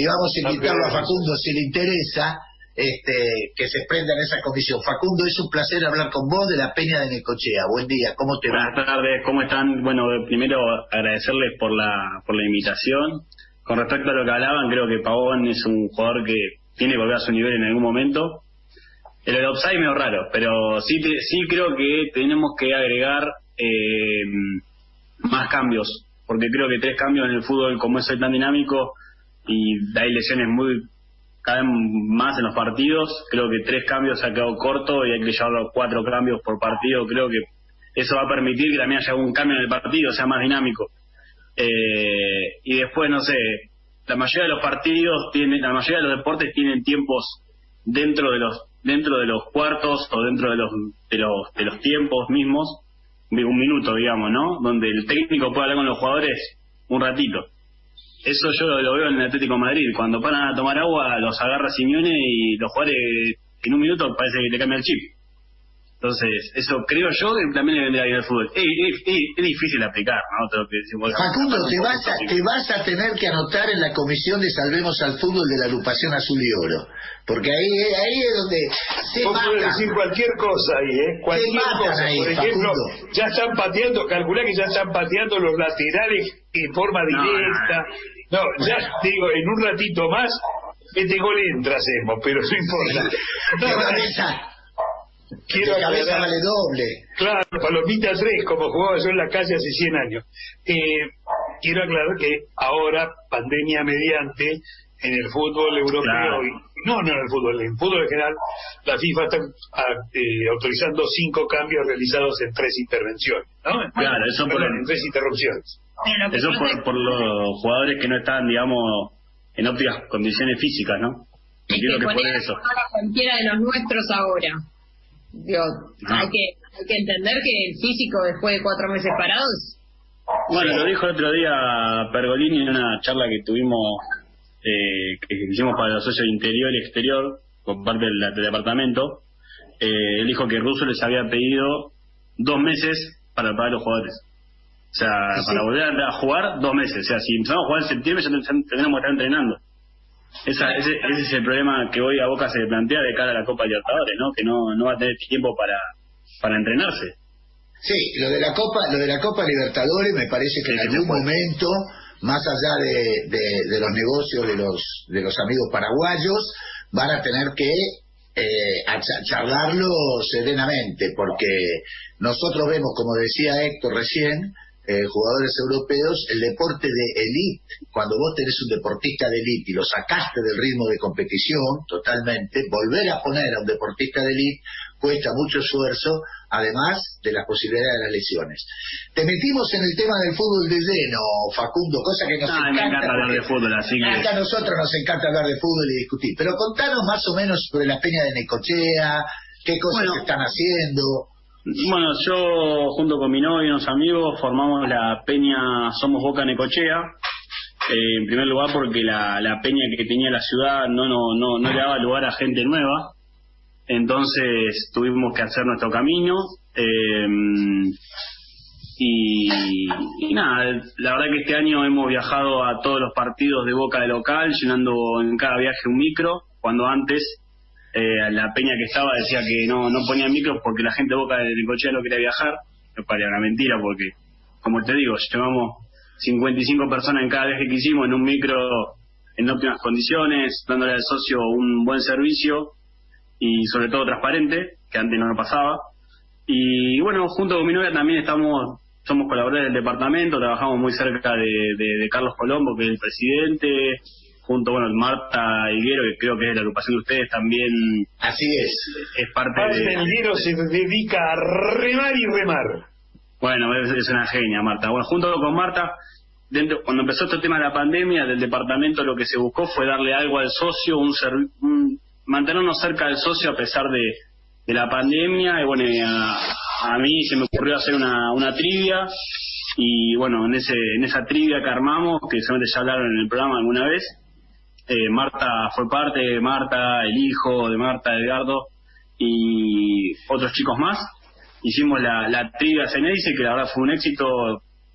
y vamos a invitarlo a Facundo si le interesa este, que se prenda en esa comisión. Facundo, es un placer hablar con vos de la Peña de Necochea. Buen día, ¿cómo te va? Buenas tardes, ¿cómo están? Bueno, primero agradecerles por la, por la invitación. Con respecto a lo que hablaban, creo que Pavón es un jugador que tiene que volver a su nivel en algún momento. El de offside medio raro, pero sí, sí creo que tenemos que agregar eh, más cambios, porque creo que tres cambios en el fútbol, como es tan dinámico y hay lesiones muy cada vez más en los partidos, creo que tres cambios se ha quedado corto y hay que llevarlo a cuatro cambios por partido, creo que eso va a permitir que también haya un cambio en el partido, sea más dinámico. Eh, y después, no sé, la mayoría de los partidos tienen, la mayoría de los deportes tienen tiempos dentro de los dentro de los cuartos o dentro de los de los de los tiempos mismos, un minuto, digamos, ¿no? Donde el técnico puede hablar con los jugadores un ratito. Eso yo lo, veo en el Atlético Madrid. Cuando paran a tomar agua, los agarra Simeone y los jugadores en un minuto parece que le cambia el chip. Entonces, eso creo yo que también le vendría bien al fútbol. Es, difícil aplicar, ¿no? Facundo, te vas, a, te vas a tener que anotar en la comisión de Salvemos al Fútbol de la agrupación Azul y Oro. Porque ahí, ahí es donde se Vos podés decir cualquier cosa ahí, ¿eh? Cualquier cosa. Por ejemplo, ya están pateando, calculá que ya están pateando los laterales en forma directa. No, ya digo, en un ratito más, este gol entra, hacemos, pero no importa. Quiero cabeza vale doble. Claro, Palomita 3, como jugaba yo en la calle hace 100 años. Eh, quiero aclarar que ahora, pandemia mediante, en el fútbol europeo, y, no, no en el fútbol, en el fútbol en general, la FIFA está ah, eh, autorizando cinco cambios realizados en tres intervenciones. ¿no? Claro, eso por en tres interrupciones. Eso por, por los jugadores que no están, digamos, en óptimas condiciones físicas, ¿no? Quiero que, poner eso. cualquiera de los nuestros ahora. Digo, hay, que, hay que entender que el físico después de cuatro meses parados... Bueno, lo dijo el otro día Pergolini en una charla que tuvimos, eh, que hicimos para los socios interior y exterior, por parte del, departamento. Eh, él dijo que Russo les había pedido dos meses para pagar los jugadores. O sea, para volver a jugar, dos meses. O sea, si empezamos a jugar en septiembre, ya tendremos que estar entrenando. Esa, ese, ese, es el problema que hoy a Boca se plantea de cara a la Copa Libertadores, ¿no? Que no, no va a tener tiempo para, para entrenarse. Sí, lo de la Copa, lo de la Copa Libertadores me parece que en algún momento, más allá de, de, los negocios de los de los amigos paraguayos, van a tener que eh, charlarlo serenamente, porque nosotros vemos, como decía Héctor recién, eh, jugadores europeos, el deporte de elite, cuando vos tenés un deportista de elite y lo sacaste del ritmo de competición totalmente, volver a poner a un deportista de elite cuesta mucho esfuerzo, además de las posibilidades de las lesiones. Te metimos en el tema del fútbol de lleno, Facundo, cosa que nos encanta. Me encanta hablar de fútbol, así que... a nosotros nos encanta hablar de fútbol y discutir. Pero contanos más o menos sobre la peña de Necochea, qué cosas están haciendo. Bueno, yo junto con mi novio y unos amigos formamos la peña Somos Boca Necochea. Eh, en primer lugar porque la, la, peña que tenía la ciudad no, no, no, no le daba lugar a gente nueva. Entonces tuvimos que hacer nuestro camino. Eh, y, y, nada, la verdad que este año hemos viajado a todos los partidos de Boca de local, llenando en cada viaje un micro, cuando antes eh, la peña que estaba decía que no, no ponía micros porque la gente Boca de Necochea no quería viajar. Me parecía una mentira porque, como te digo, llevamos 55 personas en cada viaje que hicimos en un micro en óptimas condiciones, dándole al socio un buen servicio y sobre todo transparente, que antes no pasaba. Y bueno, junto con mi novia también estamos, somos colaboradores del departamento, trabajamos muy cerca de, de Carlos Colombo, que es el presidente, junto, bueno, Marta Higuero, que creo que es de la agrupación de ustedes también. Así es. Es parte Marta de. Higuero se dedica a remar y remar. Bueno, es, una genia, Marta. Bueno, junto con Marta, dentro, cuando empezó este tema de la pandemia, del departamento lo que se buscó fue darle algo al socio, un, mantenernos cerca del socio a pesar de, de la pandemia. Y bueno, a, a, mí se me ocurrió hacer una, una trivia. Y bueno, en ese en esa trivia que armamos, que seguramente ya hablaron en el programa alguna vez, eh, Marta fue parte, Marta, el hijo de Marta, Edgardo y otros chicos más. Hicimos la, la trivia Ceneice, que la verdad fue un éxito,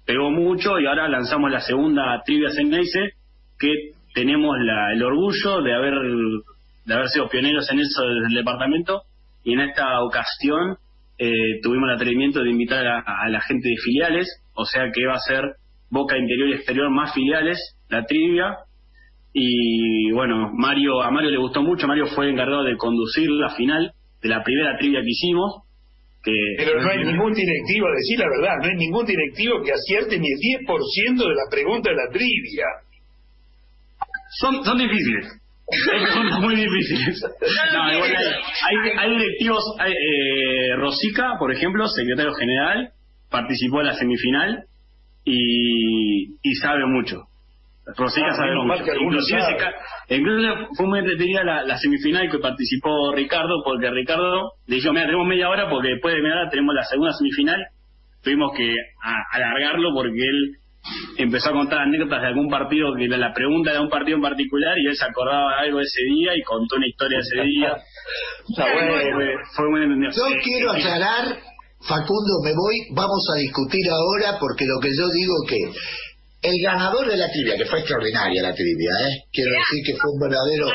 pegó mucho y ahora lanzamos la segunda trivia Ceneice, que tenemos la, el orgullo de haber, de haber sido pioneros en eso desde el departamento y en esta ocasión eh, tuvimos el atrevimiento de invitar a, la gente de filiales, o sea que va a ser Boca Interior y Exterior más filiales, la trivia. Y bueno, Mario a Mario le gustó mucho, Mario fue encargado de conducir la final de la primera trivia que hicimos. Que Pero no hay ningún directivo, decir la verdad, no hay ningún directivo que acierte ni el 10% de la pregunta de la trivia. Son, son difíciles. Son muy difíciles. No, igual hay, hay, directivos. eh, Rosica, por ejemplo, secretario general, participó en la semifinal y, y sabe mucho. Rosica ah, sabe mucho. Inclusive, se, inclusive fue muy entretenida la, la, semifinal que participó Ricardo, porque Ricardo le dijo, mira, tenemos media hora porque después de media hora tenemos la segunda semifinal. Tuvimos que alargarlo porque él empezó a contar anécdotas de algún partido, que la pregunta era un partido en particular y él se acordaba algo de ese día y contó una historia de ese día. fue, muy entendido. Yo quiero aclarar, Facundo, me voy, vamos a discutir ahora porque lo que yo digo que el ganador de la trivia, que fue extraordinaria la trivia, ¿eh? quiero decir que fue un verdadero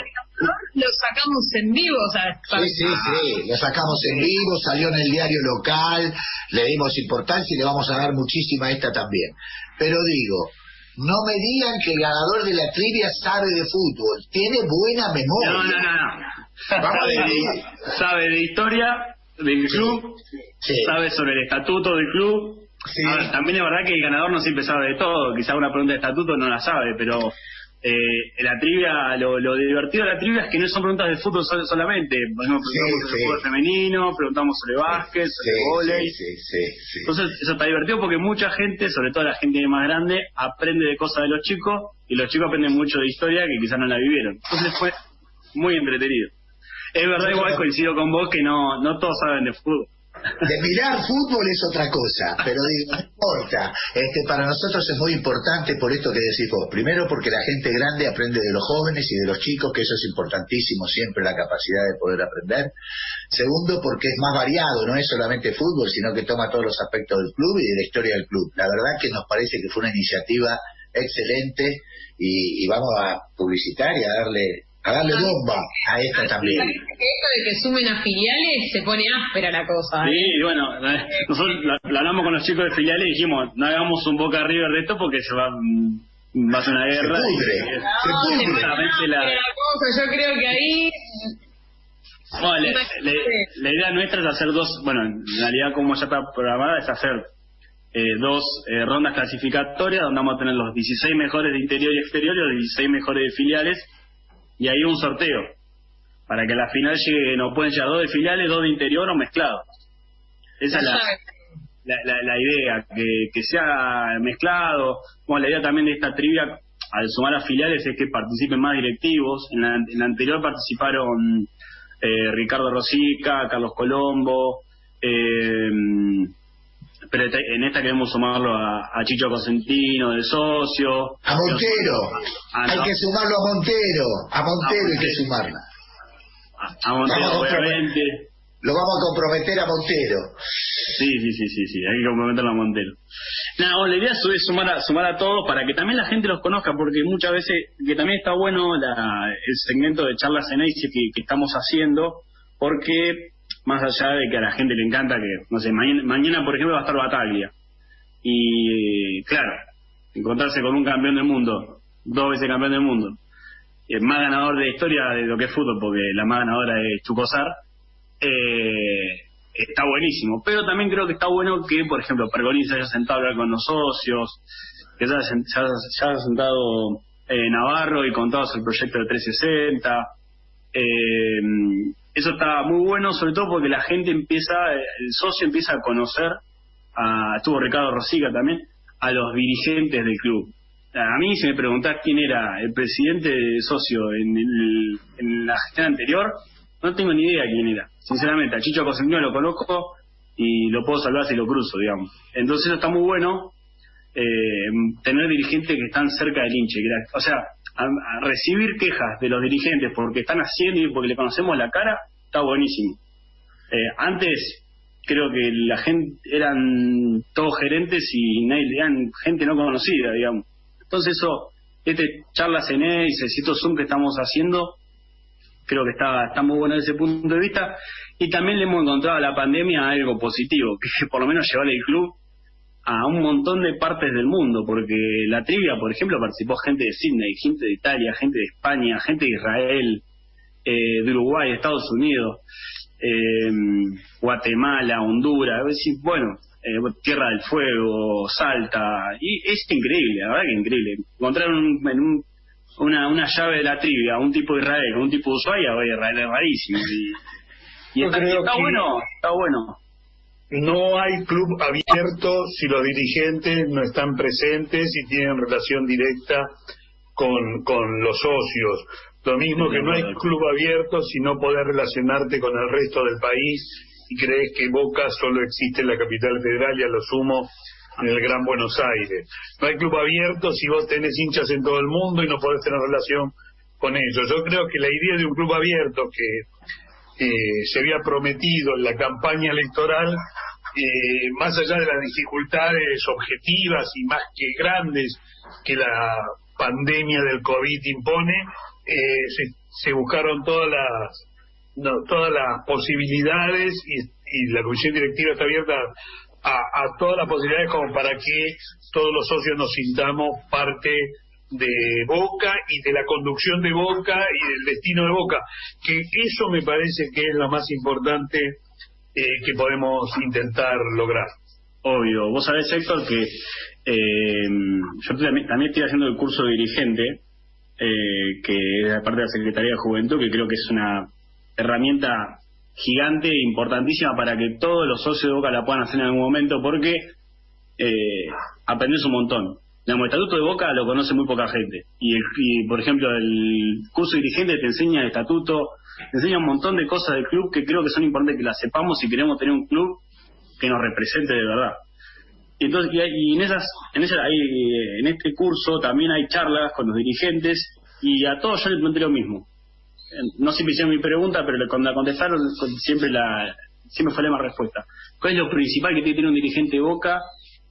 lo sacamos en vivo, o sea, Sí, sí, sí, lo sacamos en vivo, salió en el diario local, le dimos importancia y le vamos a dar muchísima a esta también. Pero digo, no me digan que el ganador de la trivia sabe de fútbol, tiene buena memoria. No, no, no. Sabe, de, sabe de historia del club, sabe sobre el estatuto del club. También es verdad que el ganador no siempre sabe de todo, quizá una pregunta de estatuto no la sabe, pero eh, la trivia, lo, divertido de la trivia es que no son preguntas de fútbol solamente. preguntamos sobre fútbol femenino, preguntamos sobre básquet, sobre volei. Entonces, eso está divertido porque mucha gente, sobre todo la gente más grande, aprende de cosas de los chicos y los chicos aprenden mucho de historia que quizás no la vivieron. Entonces, fue muy entretenido. Es verdad, igual coincido con vos que no, no todos saben de fútbol. De mirar fútbol es otra cosa, pero digo, no importa. Este, para nosotros es muy importante por esto que decís vos. Primero porque la gente grande aprende de los jóvenes y de los chicos, que eso es importantísimo siempre, la capacidad de poder aprender. Segundo porque es más variado, no es solamente fútbol, sino que toma todos los aspectos del club y de la historia del club. La verdad que nos parece que fue una iniciativa excelente y vamos a publicitar y a darle a darle bomba a esta también. Esto de que sumen a filiales se pone áspera la cosa. ¿eh? Sí, bueno, nosotros lo, hablamos con los chicos de filiales y dijimos, no hagamos un Boca River de esto porque se va, va a ser una guerra. Se pudre, se pudre. La... cosa, yo creo que ahí... Bueno, la, idea nuestra es hacer dos, bueno, en realidad como ya está programada es hacer eh, dos eh, rondas clasificatorias donde vamos a tener los 16 mejores de interior y exterior y los 16 mejores de filiales y ahí un sorteo. Para que la final llegue, no pueden llegar dos de filiales, dos de interior o mezclados. Esa es la, la, idea, que, que sea mezclado. Bueno, la idea también de esta trivia, al sumar a filiales, es que participen más directivos. En la, anterior participaron eh, Ricardo Rosica, Carlos Colombo, eh, pero en esta queremos sumarlo a, Chicho Cosentino de socio. A Montero. Hay que sumarlo a Montero. A Montero hay que sumarla. A, Montero, obviamente. Lo vamos a comprometer a Montero. Sí, sí, sí, sí, sí, hay que comprometerlo a Montero. Nada, la idea es sumar a, sumar a todos para que también la gente los conozca, porque muchas veces, que también está bueno la, el segmento de charlas en ACE que, que estamos haciendo, porque más allá de que a la gente le encanta que, no sé, mañana, por ejemplo va a estar Bataglia. Y claro, encontrarse con un campeón del mundo, dos veces campeón del mundo, el más ganador de historia de lo que es fútbol, porque la más ganadora es Chucosar, eh, está buenísimo. Pero también creo que está bueno que, por ejemplo, Pergolín se haya sentado a hablar con los socios, que se haya, sentado eh, Navarro y contado el proyecto de 360. Eh, eso está muy bueno, sobre todo porque la gente empieza, el socio empieza a conocer, a, estuvo Ricardo Rosiga también, a los dirigentes del club. A mí, si me preguntás quién era el presidente de socio en, en la gestión anterior, no tengo ni idea quién era. Sinceramente, a Chicho Cosentino lo conozco y lo puedo salvar si lo cruzo, digamos. Entonces eso está muy bueno, eh, tener dirigentes que están cerca del hinche. O sea, a, recibir quejas de los dirigentes porque están haciendo y porque le conocemos la cara, está buenísimo. Eh, antes creo que la gente eran todos gerentes y nadie, eran gente no conocida, digamos. Entonces eso este charlas en y estos Zoom que estamos haciendo, creo que está, está muy bueno desde ese punto de vista. Y también le hemos encontrado a la pandemia algo positivo, que por lo menos llevar el club a un montón de partes del mundo, porque la trivia, por ejemplo, participó gente de Sydney, gente de Italia, gente de España, gente de Israel, eh, de Uruguay, Estados Unidos, eh, Guatemala, Honduras, bueno, eh, Tierra del Fuego, Salta, y es increíble, la verdad que increíble. Encontrar en un, una, una llave de la trivia, un tipo de Israel, un tipo de Ushuaia, Israel es rarísimo. Y, está, bueno, está bueno. No hay club abierto si los dirigentes no están presentes y tienen relación directa con, con los socios. Lo mismo que no hay club abierto si no podés relacionarte con el resto del país y crees que Boca solo existe en la capital federal y a lo sumo en el Gran Buenos Aires. No hay club abierto si vos tenés hinchas en todo el mundo y no podés tener relación con ellos. Yo creo que la idea de un club abierto que eh, se había prometido en la campaña electoral, eh, más allá de las dificultades objetivas y más que grandes que la pandemia del COVID impone, eh, se, buscaron todas las no, todas las posibilidades y, la comisión directiva está abierta a, a, todas las posibilidades como para que todos los socios nos sintamos parte de Boca y de la conducción de Boca y del destino de Boca, que eso me parece que es lo más importante eh, que podemos intentar lograr. Obvio, vos sabés Héctor que eh, yo también, estoy haciendo el curso de dirigente, eh, que es parte de la Secretaría de Juventud, que creo que es una herramienta gigante e importantísima para que todos los socios de Boca la puedan hacer en algún momento porque eh, aprendes un montón. El estatuto de Boca lo conoce muy poca gente y, por ejemplo el curso dirigente te enseña el estatuto, te enseña un montón de cosas del club que creo que son importantes que las sepamos si queremos tener un club que nos represente de verdad. Y entonces y, en esas en esa en este curso también hay charlas con los dirigentes y a todos yo les pregunté lo mismo no siempre hicieron mi pregunta, pero cuando la contestaron siempre la siempre fue la misma respuesta. ¿Cuál es lo principal que tiene que tener un dirigente Boca?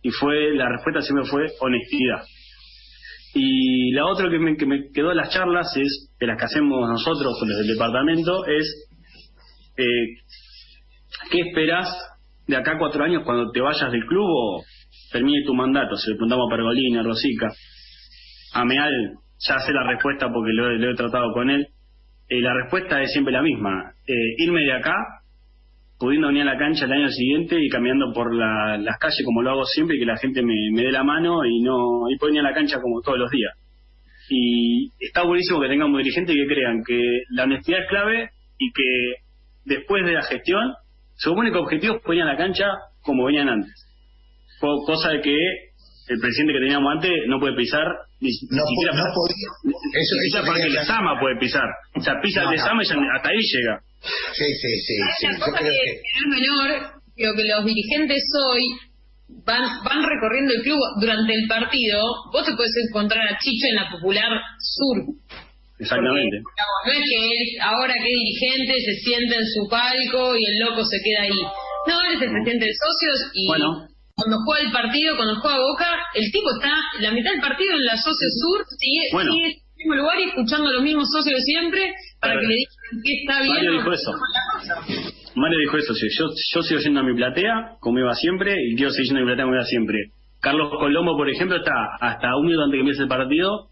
Y fue la respuesta siempre fue honestidad. Y la otra que me, que me quedó de las charlas es, de las que hacemos nosotros los del departamento, es eh, ¿qué esperas de acá a cuatro años cuando te vayas del club o termine tu mandato? Si le preguntamos a Pergolini, a Rosica, a Meal, ya sé la respuesta porque lo he tratado con él eh, la respuesta es siempre la misma. Eh, irme de acá, pudiendo venir a la cancha el año siguiente y caminando por las calles como lo hago siempre y que la gente me, dé la mano y no y puedo a la cancha como todos los días. Y está buenísimo que tengamos dirigentes que crean que la honestidad es clave y que después de la gestión, su único objetivo es venir a la cancha como venían antes. Cosa de que el presidente que teníamos antes no puede pisar ni, no, siquiera no podía. Eso, ni siquiera para que la Sama puede pisar. O sea, pisa el de Sama y hasta ahí llega. Sí, sí, sí. sí. La cosa que, es menor, creo que los dirigentes hoy van van recorriendo el club durante el partido. Vos te puedes encontrar a Chicho en la Popular Sur. Exactamente. no es que él, ahora que es dirigente, se siente en su palco y el loco se queda ahí. No, él es el presidente de socios y bueno cuando juega el partido, cuando juega Boca, el tipo está la mitad del partido en la Socio Sur, sigue, en el mismo lugar y escuchando a los mismos socios de siempre para que le digan que está bien. Mario dijo eso. Mario dijo eso, sí. yo, yo sigo yendo a mi platea, como iba siempre, y quiero seguir yendo a mi platea como iba siempre. Carlos Colombo, por ejemplo, está hasta un minuto antes que empiece el partido,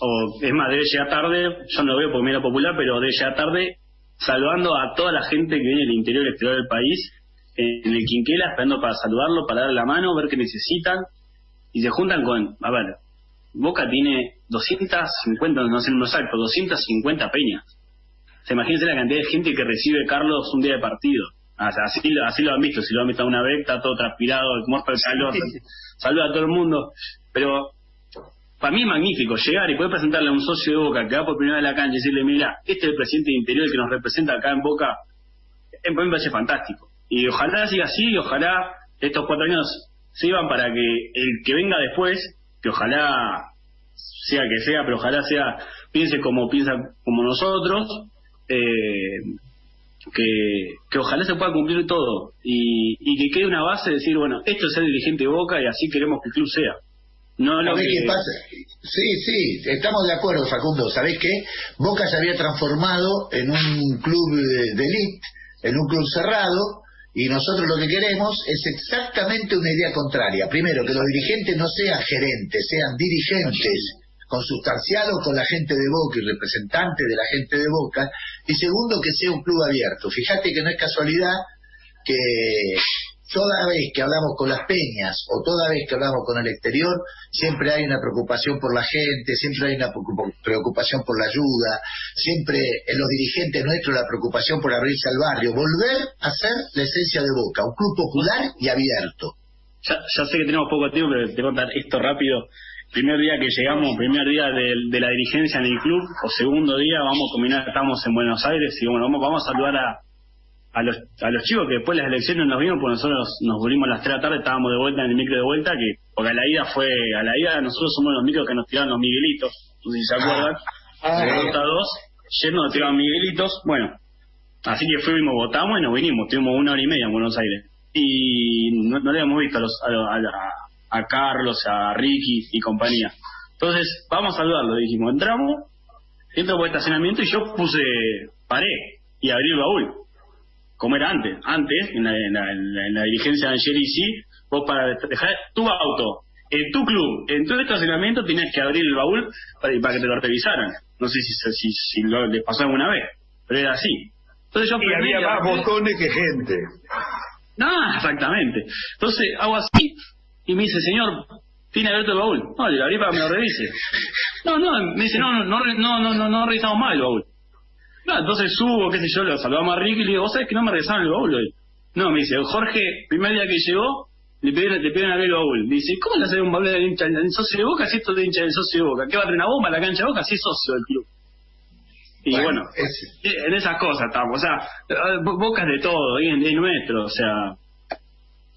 o es más, debe llegar tarde, yo no lo veo porque me era popular, pero debe llegar tarde, saludando a toda la gente que viene del interior y exterior del país, en el Quinquela esperando para saludarlo, para darle la mano, ver qué necesitan, y se juntan con, a ver, Boca tiene 250, no sé no exacto, 250 peñas. Se imagínense la cantidad de gente que recibe Carlos un día de partido. Así, así lo han visto, si lo han visto una vez, está todo transpirado, muerto el calor, saluda a todo el mundo. Pero para mí es magnífico llegar y poder presentarle a un socio de Boca que va por primera vez a la cancha y decirle, mira, este es el presidente de Interior que nos representa acá en Boca, en me parece fantástico. Y ojalá siga así, ojalá estos cuatro años sirvan para que el que venga después, que ojalá sea que sea, pero ojalá sea, piense como piensa como nosotros, eh, que, que ojalá se pueda cumplir todo y, y que quede una base de decir, bueno, esto es el dirigente de Boca y así queremos que el club sea. No lo qué pasa? Sí, sí, estamos de acuerdo, Facundo. ¿Sabés qué? Boca se había transformado en un club de élite, en un club cerrado, y nosotros lo que queremos es exactamente una idea contraria. Primero, que los dirigentes no sean gerentes, sean dirigentes consustanciados con la gente de Boca y representantes de la gente de Boca. Y segundo, que sea un club abierto. Fíjate que no es casualidad que toda vez que hablamos con las peñas o toda vez que hablamos con el exterior, siempre hay una preocupación por la gente, siempre hay una preocupación por la ayuda, siempre en los dirigentes nuestros la preocupación por abrirse al barrio, volver a ser la esencia de Boca, un club popular y abierto. Ya, sé que tenemos poco tiempo, pero te contar esto rápido. Primer día que llegamos, primer día de, la dirigencia en el club, o segundo día, vamos a combinar, estamos en Buenos Aires y bueno, vamos, vamos a saludar a, a los, a los chicos que después de las elecciones nos vimos, porque nosotros nos volvimos a las 3 de la tarde, estábamos de vuelta en el micro de vuelta, que porque a la ida fue, a la ida nosotros somos los micros que nos tiraron los Miguelitos, no sé si se acuerdan, ah, dos, llenos nos tiraron Miguelitos, bueno, así que fuimos, votamos y nos vinimos, tuvimos una hora y media en Buenos Aires, y no, le habíamos visto a, los, a, a, Carlos, a Ricky y compañía. Entonces, vamos a saludarlo, dijimos, entramos, entro por estacionamiento y yo puse, paré y abrí el baúl como era antes. Antes, en la, en la, dirigencia de sí, vos para dejar tu auto en tu club, en tu estacionamiento, tenías que abrir el baúl para, para que te lo revisaran. No sé si, si, si lo, les pasó alguna vez, pero era así. Entonces yo y había más botones que gente. No, exactamente. Entonces hago así y me dice, señor, ¿tiene abierto el baúl? No, le abrí para que me lo revise. No, no, me dice, no, no, no, no, no, no, no revisamos mal el baúl. No, entonces subo, qué sé yo, lo saludamos a Ricky y le digo, ¿vos sabés que no me regresaron el baúl hoy? No, me dice, Jorge, primer día que llegó, le pidieron, le pidieron abrir el baúl. dice, ¿cómo le hace un baúl del hincha del socio de Boca si esto es de hincha del socio de Boca? ¿Qué va a tener una bomba a la cancha de Boca si es socio del club? Y bueno, en esas cosas estamos, o sea, Boca es de todo, y es nuestro, o sea...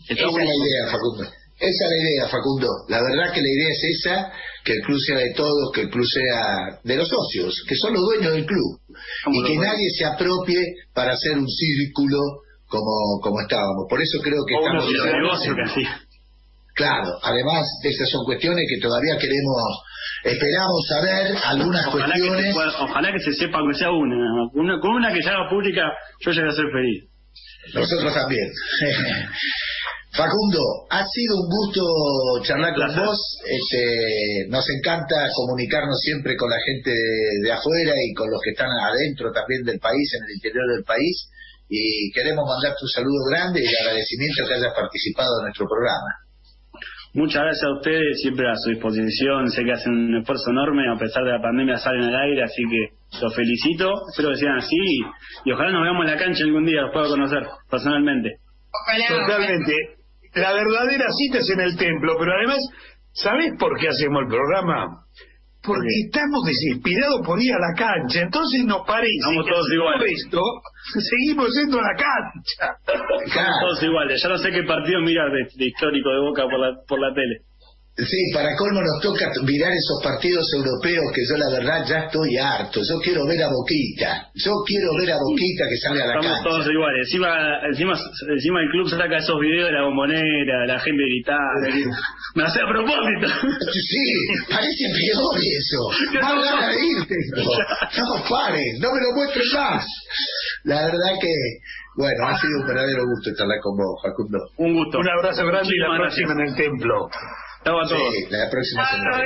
Esa es la idea, Facundo. Esa es la idea, Facundo. La verdad que la idea es esa, que el club sea de todos, que el club sea de los socios, que son los dueños del club. y que nadie se apropie para hacer un círculo como, como estábamos. Por eso creo que estamos... negocio Claro, además estas son cuestiones que todavía queremos, esperamos saber algunas cuestiones. ojalá que se sepa que sea una, una, con una que se haga pública, yo llegué a ser feliz. Nosotros también. Facundo, ha sido un gusto charlar con vos. Este, nos encanta comunicarnos siempre con la gente de, afuera y con los que están adentro también del país, en el interior del país. Y queremos mandarte un saludo grande y agradecimiento que hayas participado en nuestro programa. Muchas gracias a ustedes, siempre a su disposición. Sé que hacen un esfuerzo enorme, a pesar de la pandemia salen al aire, así que los felicito. Espero que sigan así y, ojalá nos veamos en la cancha algún día, los pueda conocer personalmente. Totalmente la verdadera cita es en el templo, pero además, ¿sabés por qué hacemos el programa? Porque estamos desesperados por ir a la cancha, entonces nos parece Estamos todos iguales. esto seguimos yendo a la cancha. Estamos todos iguales, ya no sé qué partido mirar de, histórico de Boca por la, por la tele. Sí, para colmo nos toca mirar esos partidos europeos que yo la verdad ya estoy harto. Yo quiero ver a Boquita. Yo quiero ver a Boquita que sale a la Estamos todos iguales. Encima, encima, encima el club saca esos videos de la bombonera, la gente gritando. Me hace a propósito. Sí, parece peor eso. No, ganas de irte. No, paren, no me lo muestres más. La verdad que, bueno, ha sido un verdadero gusto charlar con vos, Facundo. Un gusto. Un abrazo grande y la próxima en el templo. Chao a todos. Sí, la próxima semana.